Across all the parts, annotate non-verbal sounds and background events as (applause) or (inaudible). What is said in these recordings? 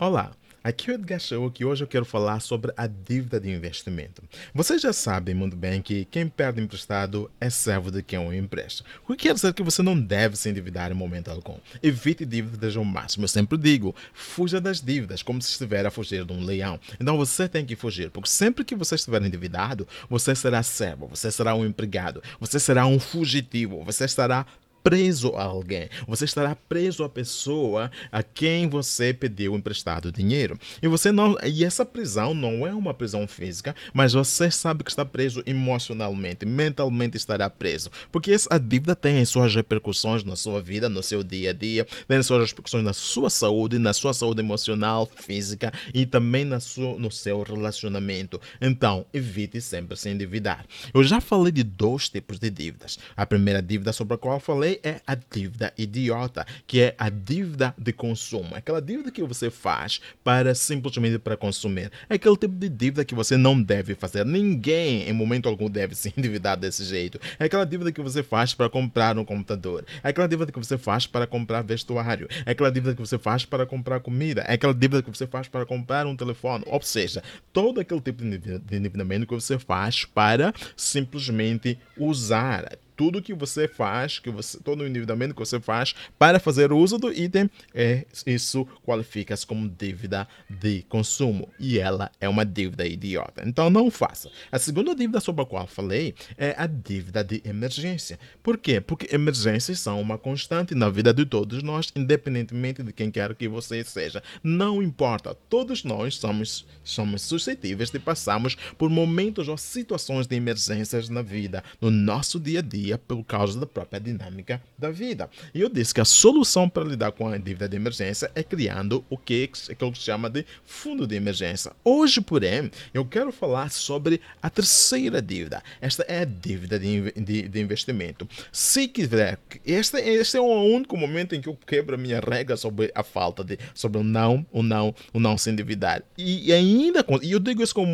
Olá, aqui é o Edgar Show e hoje eu quero falar sobre a dívida de investimento. Vocês já sabem muito bem que quem perde emprestado é servo de quem o empresta. O que quer dizer que você não deve se endividar em momento algum. Evite dívidas ao máximo. Eu sempre digo, fuja das dívidas como se estiver a fugir de um leão. Então você tem que fugir, porque sempre que você estiver endividado, você será servo, você será um empregado, você será um fugitivo, você estará preso a alguém. Você estará preso à pessoa a quem você pediu emprestado dinheiro. E você não, e essa prisão não é uma prisão física, mas você sabe que está preso emocionalmente, mentalmente estará preso, porque essa dívida tem as suas repercussões na sua vida, no seu dia a dia, tem as suas repercussões na sua saúde, na sua saúde emocional, física e também na sua, no seu relacionamento. Então, evite sempre se endividar. Eu já falei de dois tipos de dívidas. A primeira dívida sobre a qual falei é a dívida idiota, que é a dívida de consumo. Aquela dívida que você faz para simplesmente para consumir. É aquele tipo de dívida que você não deve fazer. Ninguém, em momento algum, deve se endividar desse jeito. É aquela dívida que você faz para comprar um computador. É aquela dívida que você faz para comprar vestuário. É aquela dívida que você faz para comprar comida. É aquela dívida que você faz para comprar um telefone. Ou seja, todo aquele tipo de endividamento que você faz para simplesmente usar tudo que você faz, que você, todo o endividamento que você faz para fazer uso do item, é, isso qualifica-se como dívida de consumo. E ela é uma dívida idiota. Então não faça. A segunda dívida sobre a qual falei é a dívida de emergência. Por quê? Porque emergências são uma constante na vida de todos nós, independentemente de quem quer que você seja. Não importa. Todos nós somos, somos suscetíveis de passarmos por momentos ou situações de emergências na vida, no nosso dia a dia dia por causa da própria dinâmica da vida. E eu disse que a solução para lidar com a dívida de emergência é criando o que, é que se chama de fundo de emergência. Hoje, porém, eu quero falar sobre a terceira dívida. Esta é a dívida de, de, de investimento. Se quiser, este, este é o único momento em que eu quebro a minha regra sobre a falta de, sobre o não, o não, o não se endividar. E, e ainda, e eu digo isso com,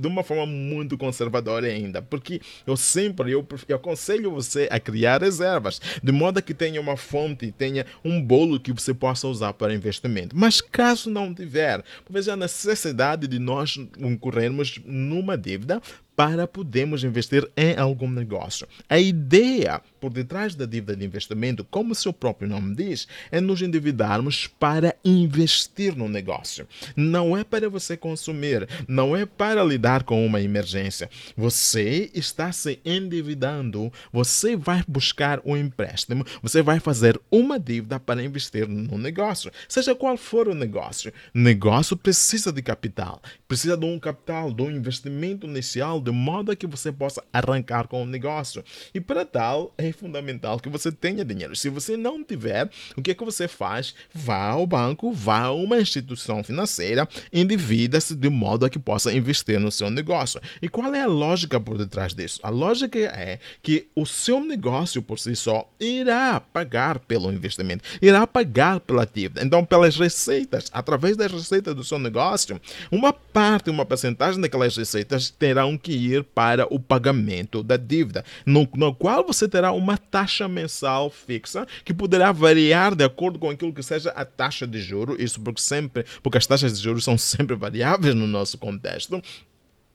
de uma forma muito conservadora ainda, porque eu sempre, eu, eu aconselho você a criar reservas, de modo que tenha uma fonte, tenha um bolo que você possa usar para investimento. Mas caso não tiver, veja a necessidade de nós incorrermos numa dívida para podermos investir em algum negócio. A ideia por detrás da dívida de investimento, como seu próprio nome diz, é nos endividarmos para investir no negócio. Não é para você consumir, não é para lidar com uma emergência. Você está se endividando, você vai buscar um empréstimo, você vai fazer uma dívida para investir no negócio, seja qual for o negócio. Negócio precisa de capital, precisa de um capital, de um investimento inicial, de de modo que você possa arrancar com o negócio. E para tal, é fundamental que você tenha dinheiro. Se você não tiver, o que é que você faz? Vá ao banco, vá a uma instituição financeira, endivida-se de modo a que possa investir no seu negócio. E qual é a lógica por detrás disso? A lógica é que o seu negócio por si só irá pagar pelo investimento, irá pagar pela dívida. Então, pelas receitas, através das receitas do seu negócio, uma parte, uma percentagem daquelas receitas terão que ir para o pagamento da dívida, no, no qual você terá uma taxa mensal fixa que poderá variar de acordo com aquilo que seja a taxa de juro, isso porque sempre, porque as taxas de juros são (laughs) sempre variáveis no nosso contexto,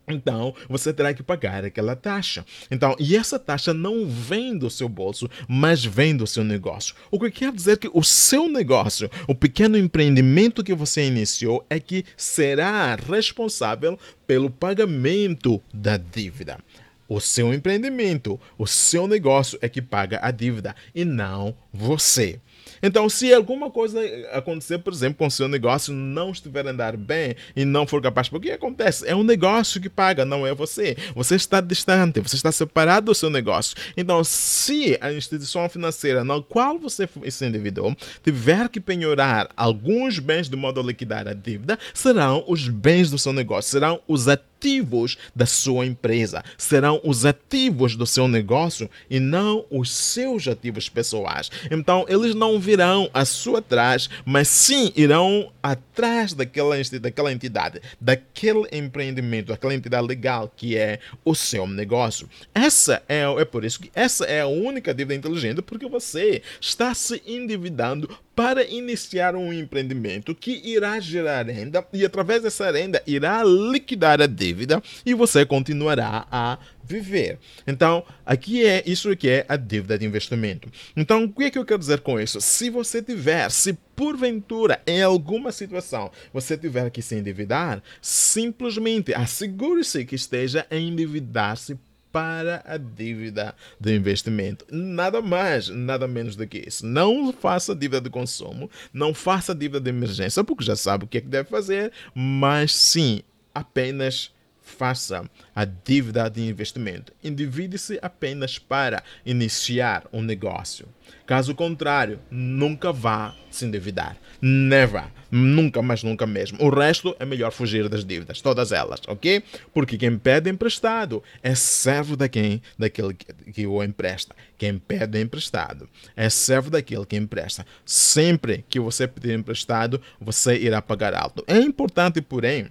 então, você terá que pagar aquela taxa. Então, e essa taxa não vem do seu bolso, mas vem do seu negócio. O que quer dizer que o seu negócio, o pequeno empreendimento que você iniciou, é que será responsável pelo pagamento da dívida. O seu empreendimento, o seu negócio é que paga a dívida e não você. Então, se alguma coisa acontecer, por exemplo, com o seu negócio não estiver a andar bem e não for capaz, porque acontece? É um negócio que paga, não é você. Você está distante, você está separado do seu negócio. Então, se a instituição financeira na qual você se endividou tiver que penhorar alguns bens de modo a liquidar a dívida, serão os bens do seu negócio, serão os ativos ativos da sua empresa, serão os ativos do seu negócio e não os seus ativos pessoais. Então, eles não virão a sua atrás, mas sim irão atrás daquela, daquela entidade, daquele empreendimento, daquela entidade legal que é o seu negócio. Essa é, é por isso que essa é a única dívida inteligente, porque você está se endividando para iniciar um empreendimento que irá gerar renda e através dessa renda irá liquidar a dívida e você continuará a viver. Então, aqui é isso que é a dívida de investimento. Então, o que é que eu quero dizer com isso? Se você tiver, se porventura em alguma situação você tiver que se endividar, simplesmente assegure-se que esteja a endividar-se para a dívida de investimento. Nada mais, nada menos do que isso. Não faça dívida de consumo, não faça dívida de emergência, porque já sabe o que é que deve fazer, mas sim, apenas faça a dívida de investimento. Endivide-se apenas para iniciar um negócio. Caso contrário, nunca vá se endividar. Never. Nunca, mas nunca mesmo. O resto é melhor fugir das dívidas, todas elas, ok? Porque quem pede emprestado é servo da quem, daquele que o empresta. Quem pede emprestado é servo daquele que empresta. Sempre que você pedir emprestado, você irá pagar alto. É importante, porém,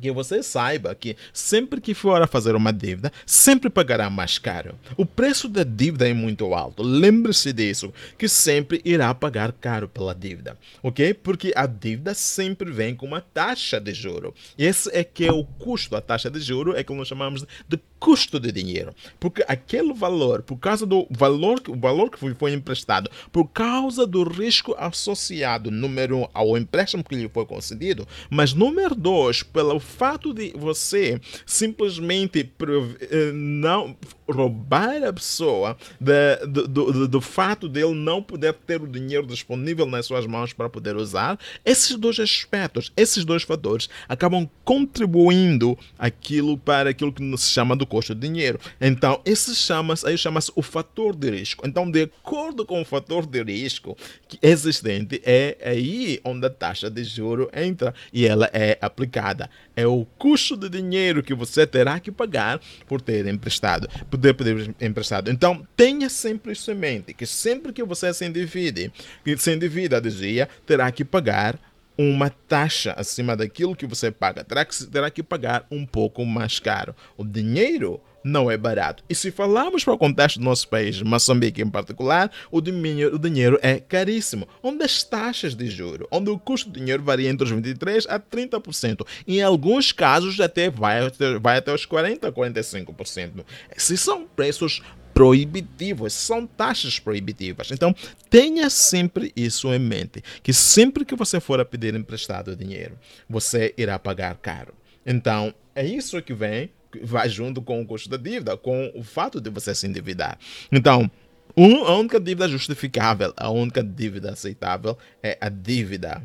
que você saiba que sempre que for a fazer uma dívida, sempre pagará mais caro. O preço da dívida é muito alto. Lembre-se disso, que sempre irá pagar caro pela dívida, ok? Porque a dívida sempre vem com uma taxa de juro. Esse é que é o custo. A taxa de juro é que nós chamamos de custo de dinheiro, porque aquele valor, por causa do valor, o valor que foi emprestado, por causa do risco associado, número um, ao empréstimo que lhe foi concedido, mas número dois, pelo fato de você simplesmente eh, não roubar a pessoa de, do, do, do fato dele não poder ter o dinheiro disponível nas suas mãos para poder usar, esses dois aspectos, esses dois fatores acabam contribuindo aquilo para aquilo que se chama do custo de dinheiro. Então, esse chama-se, aí chama-se o fator de risco. Então, de acordo com o fator de risco existente, é aí onde a taxa de juro entra e ela é aplicada. É o custo de dinheiro que você terá que pagar por ter emprestado poder pedir emprestado. Então, tenha sempre isso em mente, que sempre que você se endivide, que se endivida, dizia, terá que pagar uma taxa acima daquilo que você paga. Terá que, terá que pagar um pouco mais caro. O dinheiro não é barato. E se falarmos para o contexto do nosso país, Moçambique em particular, o dinheiro, o dinheiro é caríssimo. Onde as taxas de juro, onde o custo do dinheiro varia entre os 23% a 30%. Em alguns casos até vai, vai até os 40% a 45%. Esses são preços proibitivos, são taxas proibitivas. Então, tenha sempre isso em mente, que sempre que você for a pedir emprestado dinheiro, você irá pagar caro. Então, é isso que vem vai junto com o custo da dívida, com o fato de você se endividar. Então, a única dívida justificável, a única dívida aceitável é a dívida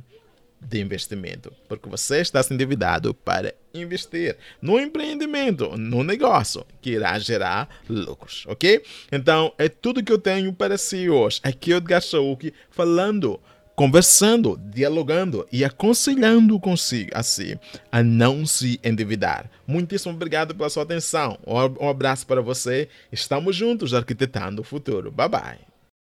de investimento, porque você está se endividado para investir no empreendimento, no negócio que irá gerar lucros, ok? Então é tudo que eu tenho para si hoje. Aqui é o Edgar Shauk falando conversando, dialogando e aconselhando consigo a si a não se endividar. Muitíssimo obrigado pela sua atenção. Um abraço para você. Estamos juntos arquitetando o futuro. Bye bye.